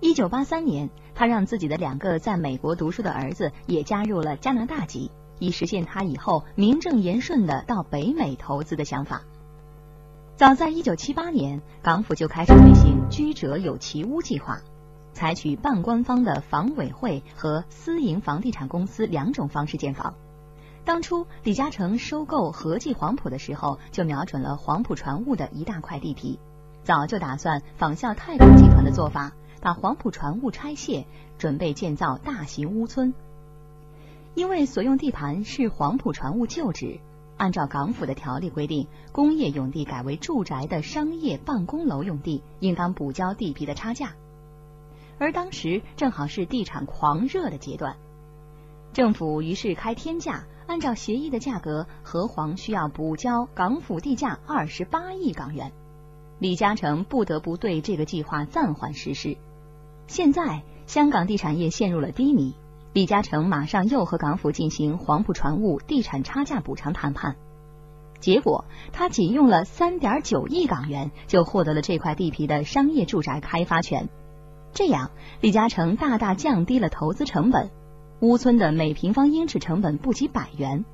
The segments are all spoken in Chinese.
一九八三年，他让自己的两个在美国读书的儿子也加入了加拿大籍，以实现他以后名正言顺的到北美投资的想法。早在一九七八年，港府就开始推行居者有其屋计划，采取半官方的房委会和私营房地产公司两种方式建房。当初李嘉诚收购和记黄埔的时候，就瞄准了黄埔船务的一大块地皮，早就打算仿效太空集团的做法。把黄埔船坞拆卸，准备建造大型屋村。因为所用地盘是黄埔船坞旧址，按照港府的条例规定，工业用地改为住宅的商业办公楼用地，应当补交地皮的差价。而当时正好是地产狂热的阶段，政府于是开天价，按照协议的价格，和黄需要补交港府地价二十八亿港元。李嘉诚不得不对这个计划暂缓实施。现在香港地产业陷入了低迷，李嘉诚马上又和港府进行黄埔船坞地产差价补偿谈判，结果他仅用了三点九亿港元就获得了这块地皮的商业住宅开发权，这样李嘉诚大大降低了投资成本，屋村的每平方英尺成本不及百元，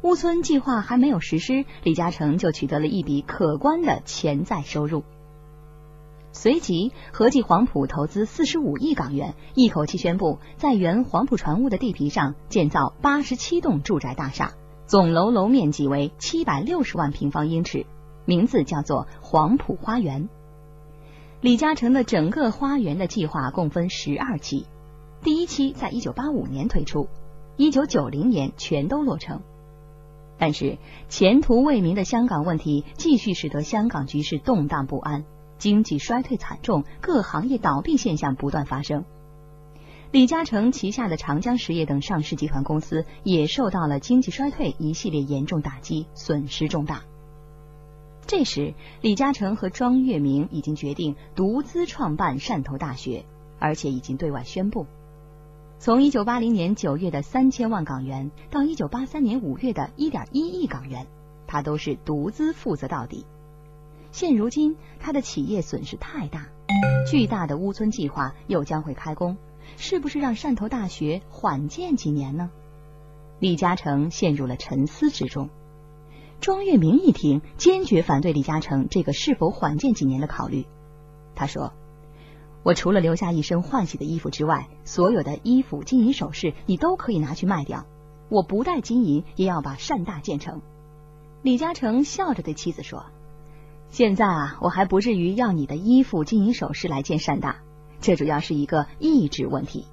屋村计划还没有实施，李嘉诚就取得了一笔可观的潜在收入。随即，合计黄埔投资四十五亿港元，一口气宣布在原黄埔船坞的地皮上建造八十七栋住宅大厦，总楼楼面积为七百六十万平方英尺，名字叫做黄埔花园。李嘉诚的整个花园的计划共分十二期，第一期在一九八五年推出，一九九零年全都落成。但是，前途未明的香港问题继续使得香港局势动荡不安。经济衰退惨重，各行业倒闭现象不断发生。李嘉诚旗下的长江实业等上市集团公司也受到了经济衰退一系列严重打击，损失重大。这时，李嘉诚和庄月明已经决定独资创办汕头大学，而且已经对外宣布，从一九八零年九月的三千万港元到一九八三年五月的一点一亿港元，他都是独资负责到底。现如今，他的企业损失太大，巨大的乌村计划又将会开工，是不是让汕头大学缓建几年呢？李嘉诚陷入了沉思之中。庄月明一听，坚决反对李嘉诚这个是否缓建几年的考虑。他说：“我除了留下一身换洗的衣服之外，所有的衣服、金银首饰你都可以拿去卖掉，我不带金银也要把汕大建成。”李嘉诚笑着对妻子说。现在啊，我还不至于要你的衣服、金银首饰来见善大，这主要是一个意志问题。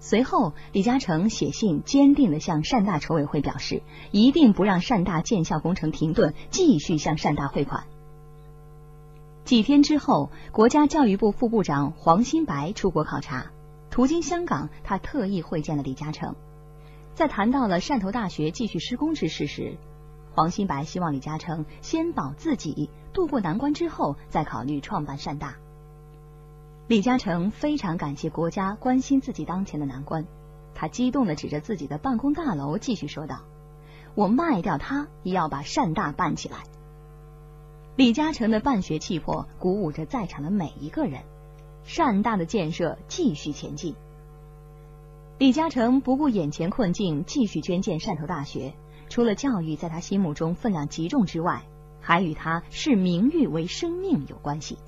随后，李嘉诚写信坚定的向善大筹委会表示，一定不让善大建校工程停顿，继续向善大汇款。几天之后，国家教育部副部长黄新白出国考察，途经香港，他特意会见了李嘉诚。在谈到了汕头大学继续施工之事时，黄新白希望李嘉诚先保自己。渡过难关之后，再考虑创办善大。李嘉诚非常感谢国家关心自己当前的难关，他激动的指着自己的办公大楼，继续说道：“我卖掉它，也要把善大办起来。”李嘉诚的办学气魄鼓舞着在场的每一个人，善大的建设继续前进。李嘉诚不顾眼前困境，继续捐建汕头大学。除了教育在他心目中分量极重之外，还与他视名誉为生命有关系。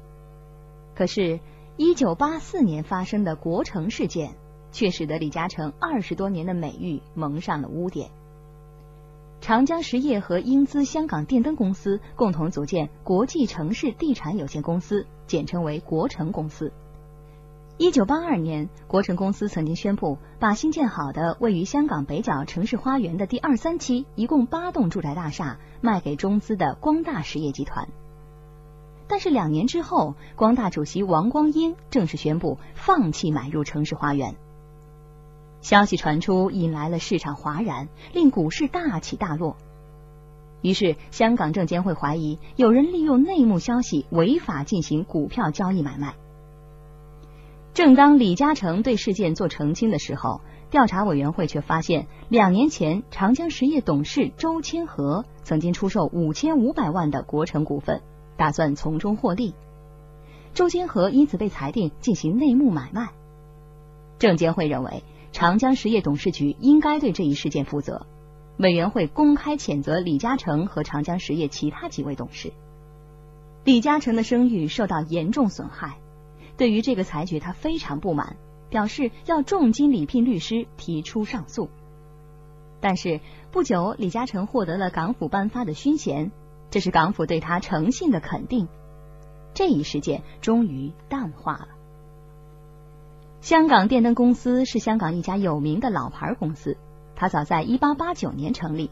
可是，一九八四年发生的国城事件，却使得李嘉诚二十多年的美誉蒙上了污点。长江实业和英资香港电灯公司共同组建国际城市地产有限公司，简称为国城公司。一九八二年，国城公司曾经宣布，把新建好的位于香港北角城市花园的第二三期，一共八栋住宅大厦，卖给中资的光大实业集团。但是两年之后，光大主席王光英正式宣布放弃买入城市花园。消息传出，引来了市场哗然，令股市大起大落。于是，香港证监会怀疑有人利用内幕消息违法进行股票交易买卖。正当李嘉诚对事件做澄清的时候，调查委员会却发现，两年前长江实业董事周千和曾经出售五千五百万的国城股份，打算从中获利。周坚和因此被裁定进行内幕买卖。证监会认为，长江实业董事局应该对这一事件负责。委员会公开谴责李嘉诚和长江实业其他几位董事。李嘉诚的声誉受到严重损害，对于这个裁决他非常不满，表示要重金礼聘律师提出上诉。但是不久，李嘉诚获得了港府颁发的勋衔，这是港府对他诚信的肯定。这一事件终于淡化了。香港电灯公司是香港一家有名的老牌公司，它早在一八八九年成立，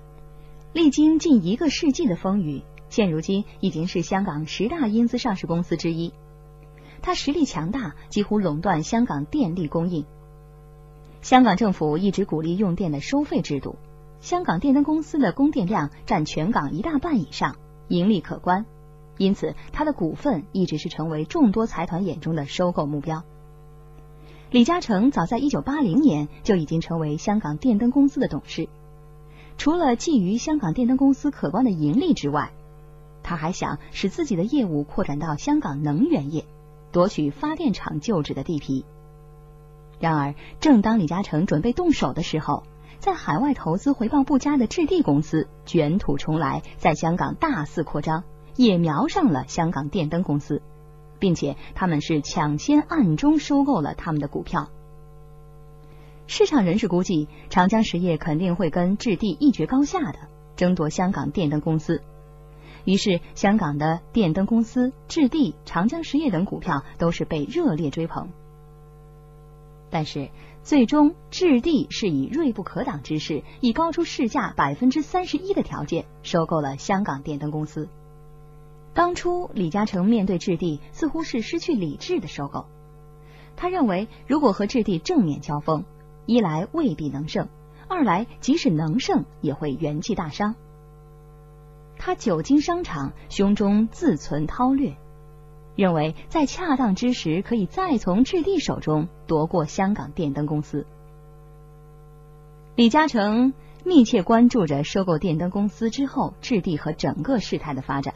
历经近一个世纪的风雨。现如今已经是香港十大英资上市公司之一，它实力强大，几乎垄断香港电力供应。香港政府一直鼓励用电的收费制度，香港电灯公司的供电量占全港一大半以上，盈利可观，因此它的股份一直是成为众多财团眼中的收购目标。李嘉诚早在一九八零年就已经成为香港电灯公司的董事，除了觊觎香港电灯公司可观的盈利之外，他还想使自己的业务扩展到香港能源业，夺取发电厂旧址的地皮。然而，正当李嘉诚准备动手的时候，在海外投资回报不佳的置地公司卷土重来，在香港大肆扩张，也瞄上了香港电灯公司，并且他们是抢先暗中收购了他们的股票。市场人士估计，长江实业肯定会跟置地一决高下的，争夺香港电灯公司。于是，香港的电灯公司、置地、长江实业等股票都是被热烈追捧。但是，最终置地是以锐不可挡之势，以高出市价百分之三十一的条件收购了香港电灯公司。当初，李嘉诚面对置地似乎是失去理智的收购。他认为，如果和置地正面交锋，一来未必能胜，二来即使能胜，也会元气大伤。他久经商场，胸中自存韬略，认为在恰当之时可以再从置地手中夺过香港电灯公司。李嘉诚密切关注着收购电灯公司之后置地和整个事态的发展。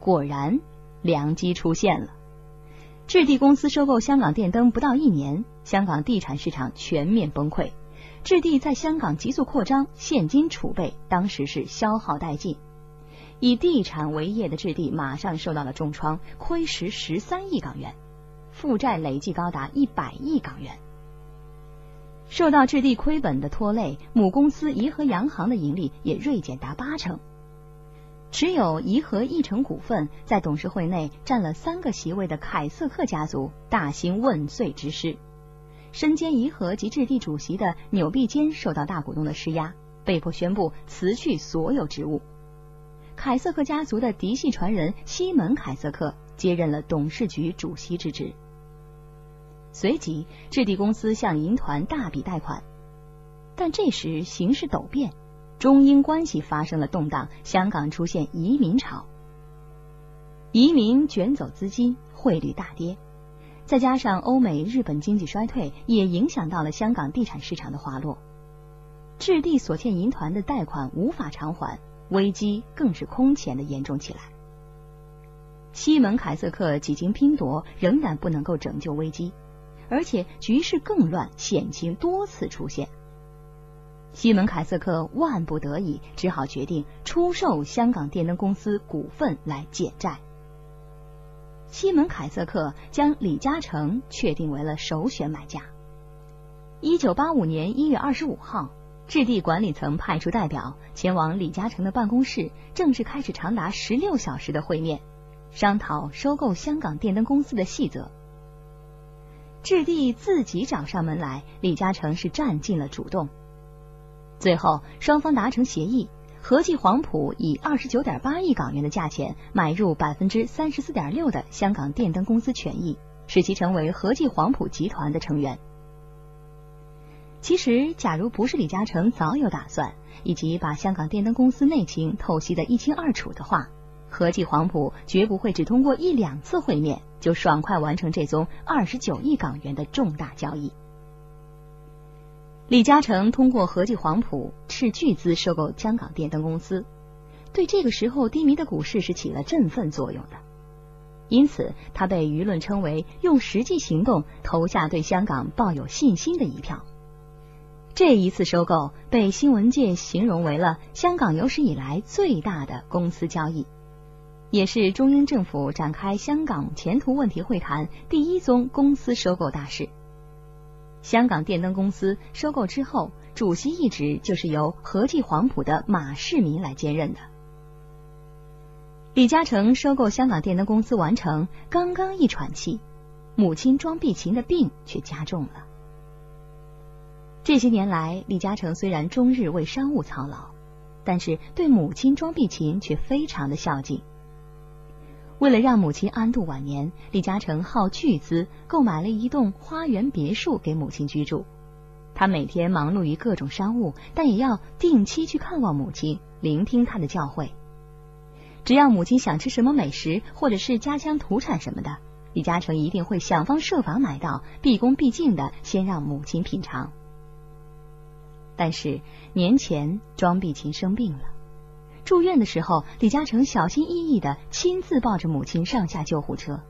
果然，良机出现了。置地公司收购香港电灯不到一年，香港地产市场全面崩溃，置地在香港急速扩张，现金储备当时是消耗殆尽。以地产为业的置地马上受到了重创，亏蚀十三亿港元，负债累计高达一百亿港元。受到置地亏本的拖累，母公司怡和洋行的盈利也锐减达八成。持有怡和一成股份，在董事会内占了三个席位的凯瑟克家族大兴问罪之师。身兼怡和及置地主席的纽必坚受到大股东的施压，被迫宣布辞去所有职务。凯瑟克家族的嫡系传人西门凯瑟克接任了董事局主席之职。随即，置地公司向银团大笔贷款，但这时形势陡变，中英关系发生了动荡，香港出现移民潮，移民卷走资金，汇率大跌，再加上欧美、日本经济衰退，也影响到了香港地产市场的滑落。置地所欠银团的贷款无法偿还。危机更是空前的严重起来。西门凯瑟克几经拼夺，仍然不能够拯救危机，而且局势更乱，险情多次出现。西门凯瑟克万不得已，只好决定出售香港电灯公司股份来减债。西门凯瑟克将李嘉诚确定为了首选买家。一九八五年一月二十五号。置地管理层派出代表前往李嘉诚的办公室，正式开始长达十六小时的会面，商讨收购香港电灯公司的细则。置地自己找上门来，李嘉诚是占尽了主动。最后，双方达成协议，和记黄埔以二十九点八亿港元的价钱买入百分之三十四点六的香港电灯公司权益，使其成为和记黄埔集团的成员。其实，假如不是李嘉诚早有打算，以及把香港电灯公司内情透析的一清二楚的话，和记黄埔绝不会只通过一两次会面就爽快完成这宗二十九亿港元的重大交易。李嘉诚通过和记黄埔斥巨资收购香港电灯公司，对这个时候低迷的股市是起了振奋作用的。因此他被舆论称为用实际行动投下对香港抱有信心的一票。这一次收购被新闻界形容为了香港有史以来最大的公司交易，也是中英政府展开香港前途问题会谈第一宗公司收购大事。香港电灯公司收购之后，主席一职就是由和记黄埔的马世民来兼任的。李嘉诚收购香港电灯公司完成，刚刚一喘气，母亲庄碧琴的病却加重了。这些年来，李嘉诚虽然终日为商务操劳，但是对母亲庄碧琴却非常的孝敬。为了让母亲安度晚年，李嘉诚耗巨资购买了一栋花园别墅给母亲居住。他每天忙碌于各种商务，但也要定期去看望母亲，聆听她的教诲。只要母亲想吃什么美食，或者是家乡土产什么的，李嘉诚一定会想方设法买到，毕恭毕敬的先让母亲品尝。但是年前庄碧琴生病了，住院的时候，李嘉诚小心翼翼的亲自抱着母亲上下救护车，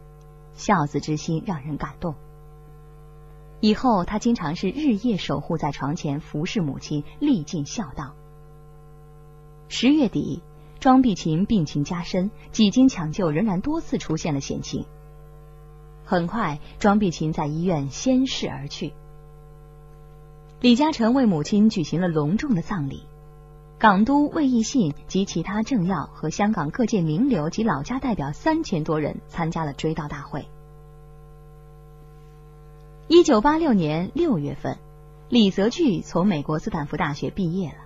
孝子之心让人感动。以后他经常是日夜守护在床前，服侍母亲，历尽孝道。十月底，庄碧琴病情加深，几经抢救，仍然多次出现了险情。很快，庄碧琴在医院仙逝而去。李嘉诚为母亲举行了隆重的葬礼，港督魏义信及其他政要和香港各界名流及老家代表三千多人参加了追悼大会。一九八六年六月份，李泽钜从美国斯坦福大学毕业了。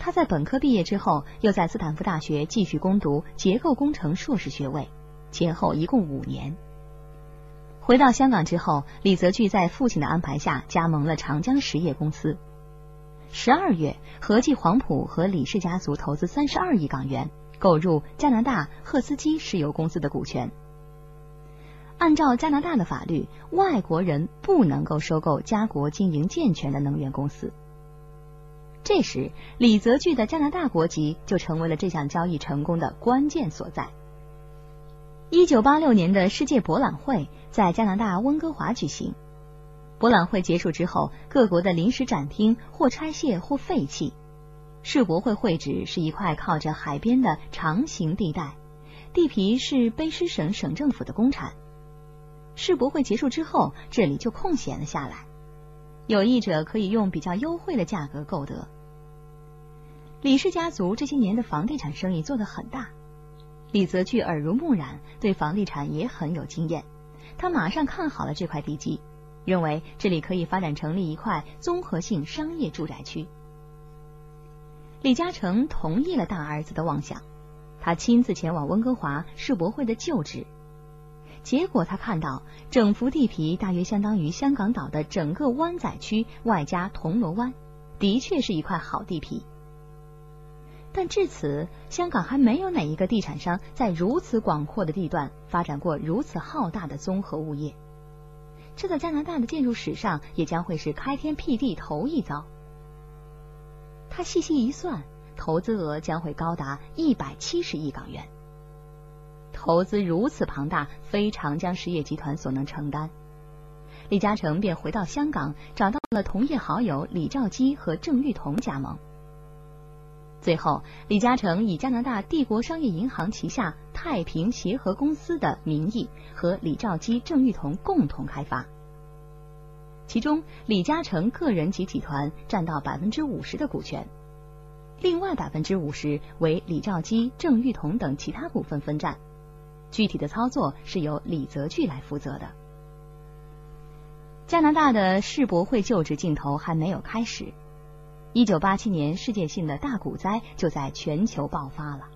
他在本科毕业之后，又在斯坦福大学继续攻读结构工程硕士学位，前后一共五年。回到香港之后，李泽钜在父亲的安排下加盟了长江实业公司。十二月，合记黄埔和李氏家族投资三十二亿港元，购入加拿大赫斯基石油公司的股权。按照加拿大的法律，外国人不能够收购家国经营健全的能源公司。这时，李泽钜的加拿大国籍就成为了这项交易成功的关键所在。一九八六年的世界博览会在加拿大温哥华举行。博览会结束之后，各国的临时展厅或拆卸或废弃。世博会会址是一块靠着海边的长形地带，地皮是卑诗省省政府的公产。世博会结束之后，这里就空闲了下来，有意者可以用比较优惠的价格购得。李氏家族这些年的房地产生意做得很大。李泽钜耳濡目染，对房地产也很有经验。他马上看好了这块地基，认为这里可以发展成立一块综合性商业住宅区。李嘉诚同意了大儿子的妄想，他亲自前往温哥华世博会的旧址。结果他看到整幅地皮大约相当于香港岛的整个湾仔区，外加铜锣湾，的确是一块好地皮。但至此，香港还没有哪一个地产商在如此广阔的地段发展过如此浩大的综合物业。这在加拿大的建筑史上也将会是开天辟地头一遭。他细细一算，投资额将会高达一百七十亿港元。投资如此庞大，非长江实业集团所能承担。李嘉诚便回到香港，找到了同业好友李兆基和郑裕彤加盟。最后，李嘉诚以加拿大帝国商业银行旗下太平协和公司的名义和李兆基、郑裕彤共同开发，其中李嘉诚个人及集团占到百分之五十的股权，另外百分之五十为李兆基、郑裕彤等其他股份分占，具体的操作是由李泽钜来负责的。加拿大的世博会就职镜头还没有开始。一九八七年，世界性的大股灾就在全球爆发了。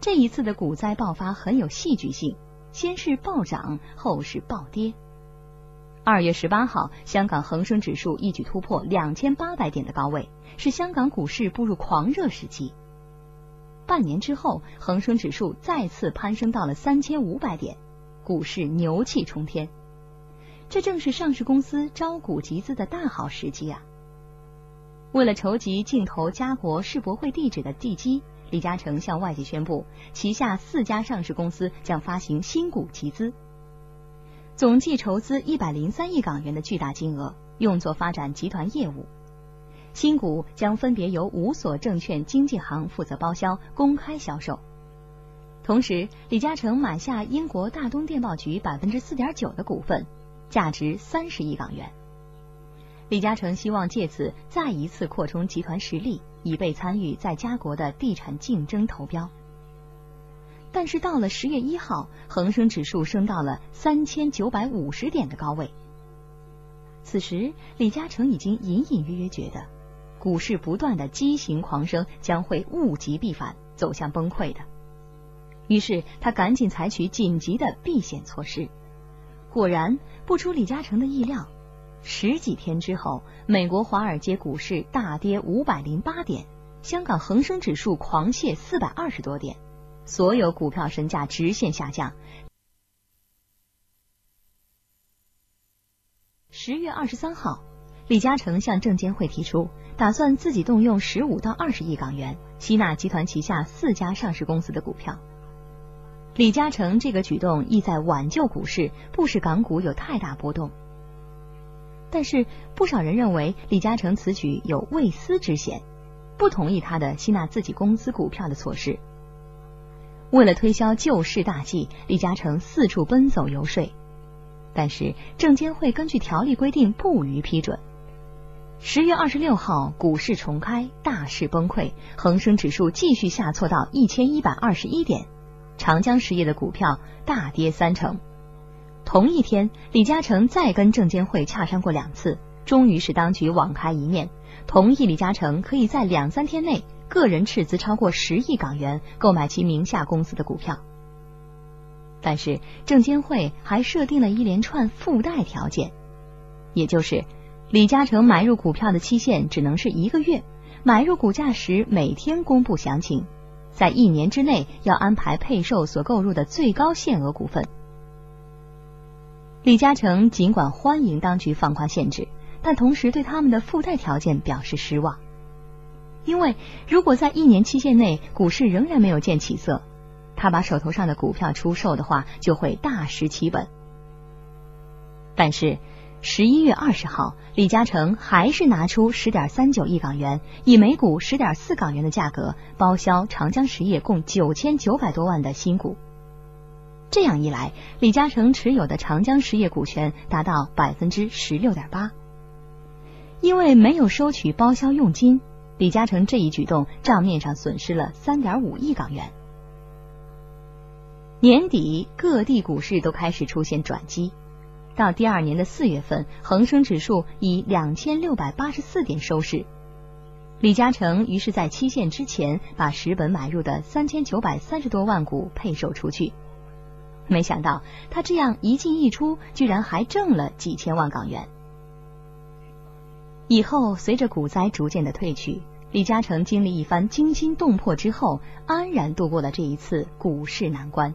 这一次的股灾爆发很有戏剧性，先是暴涨，后是暴跌。二月十八号，香港恒生指数一举突破两千八百点的高位，是香港股市步入狂热时期。半年之后，恒生指数再次攀升到了三千五百点，股市牛气冲天。这正是上市公司招股集资的大好时机啊！为了筹集竞投家国世博会地址的地基，李嘉诚向外界宣布，旗下四家上市公司将发行新股集资，总计筹资一百零三亿港元的巨大金额，用作发展集团业务。新股将分别由五所证券经纪行负责包销、公开销售。同时，李嘉诚买下英国大东电报局百分之四点九的股份，价值三十亿港元。李嘉诚希望借此再一次扩充集团实力，以备参与在家国的地产竞争投标。但是到了十月一号，恒生指数升到了三千九百五十点的高位。此时，李嘉诚已经隐隐约约觉得，股市不断的畸形狂升将会物极必反，走向崩溃的。于是，他赶紧采取紧急的避险措施。果然，不出李嘉诚的意料。十几天之后，美国华尔街股市大跌五百零八点，香港恒生指数狂泻四百二十多点，所有股票身价直线下降。十月二十三号，李嘉诚向证监会提出，打算自己动用十五到二十亿港元吸纳集团旗下四家上市公司的股票。李嘉诚这个举动意在挽救股市，不使港股有太大波动。但是不少人认为李嘉诚此举有未私之嫌，不同意他的吸纳自己公司股票的措施。为了推销救市大计，李嘉诚四处奔走游说，但是证监会根据条例规定不予批准。十月二十六号，股市重开，大势崩溃，恒生指数继续下挫到一千一百二十一点，长江实业的股票大跌三成。同一天，李嘉诚再跟证监会洽商过两次，终于使当局网开一面，同意李嘉诚可以在两三天内个人斥资超过十亿港元购买其名下公司的股票。但是证监会还设定了一连串附带条件，也就是李嘉诚买入股票的期限只能是一个月，买入股价时每天公布详情，在一年之内要安排配售所购入的最高限额股份。李嘉诚尽管欢迎当局放宽限制，但同时对他们的附带条件表示失望，因为如果在一年期限内股市仍然没有见起色，他把手头上的股票出售的话，就会大失其本。但是十一月二十号，李嘉诚还是拿出十点三九亿港元，以每股十点四港元的价格包销长江实业共九千九百多万的新股。这样一来，李嘉诚持有的长江实业股权达到百分之十六点八。因为没有收取包销佣金，李嘉诚这一举动账面上损失了三点五亿港元。年底各地股市都开始出现转机，到第二年的四月份，恒生指数以两千六百八十四点收市。李嘉诚于是，在期限之前把十本买入的三千九百三十多万股配售出去。没想到他这样一进一出，居然还挣了几千万港元。以后随着股灾逐渐的退去，李嘉诚经历一番惊心动魄之后，安然度过了这一次股市难关。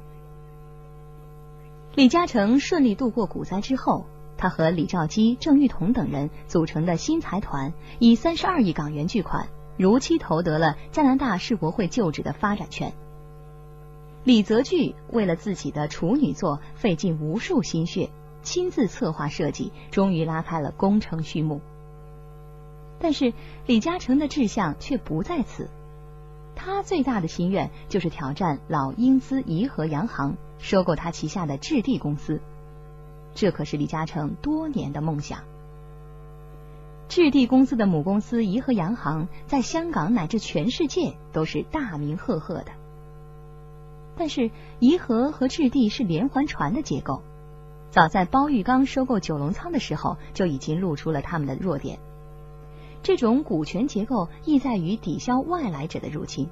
李嘉诚顺利度过股灾之后，他和李兆基、郑裕彤等人组成的新财团，以三十二亿港元巨款，如期投得了加拿大世博会旧址的发展权。李泽钜为了自己的处女作费尽无数心血，亲自策划设计，终于拉开了工程序幕。但是李嘉诚的志向却不在此，他最大的心愿就是挑战老英资怡和洋行，收购他旗下的置地公司。这可是李嘉诚多年的梦想。置地公司的母公司怡和洋行，在香港乃至全世界都是大名赫赫的。但是颐和和置地是连环船的结构，早在包玉刚收购九龙仓的时候就已经露出了他们的弱点。这种股权结构意在于抵消外来者的入侵，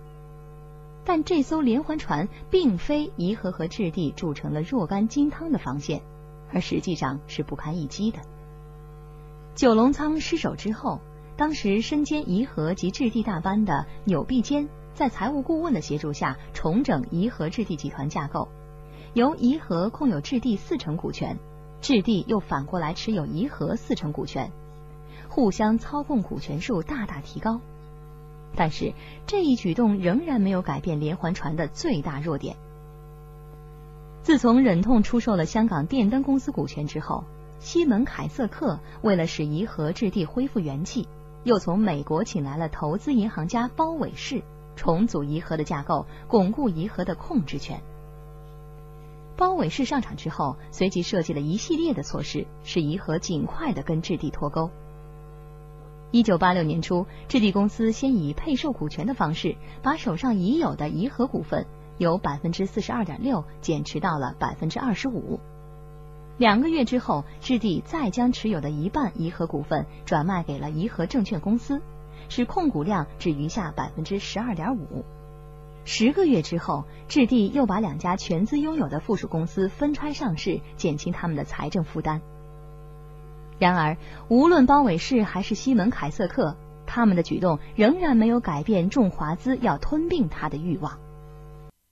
但这艘连环船并非颐和和置地铸成了若干金汤的防线，而实际上是不堪一击的。九龙仓失守之后，当时身兼颐和及置地大班的纽必坚。在财务顾问的协助下，重整颐和置地集团架构，由颐和控有置地四成股权，置地又反过来持有颐和四成股权。互相操控股权数大大提高。但是这一举动仍然没有改变连环船的最大弱点。自从忍痛出售了香港电灯公司股权之后，西门凯瑟克为了使怡和置地恢复元气，又从美国请来了投资银行家包伟士，重组怡和的架构，巩固怡和的控制权。包伟士上场之后，随即设计了一系列的措施，使怡和尽快的跟置地脱钩。一九八六年初，置地公司先以配售股权的方式，把手上已有的怡和股份由百分之四十二点六减持到了百分之二十五。两个月之后，置地再将持有的一半怡和股份转卖给了怡和证券公司，使控股量只余下百分之十二点五。十个月之后，置地又把两家全资拥有的附属公司分拆上市，减轻他们的财政负担。然而，无论包伟士还是西门凯瑟克，他们的举动仍然没有改变众华资要吞并他的欲望。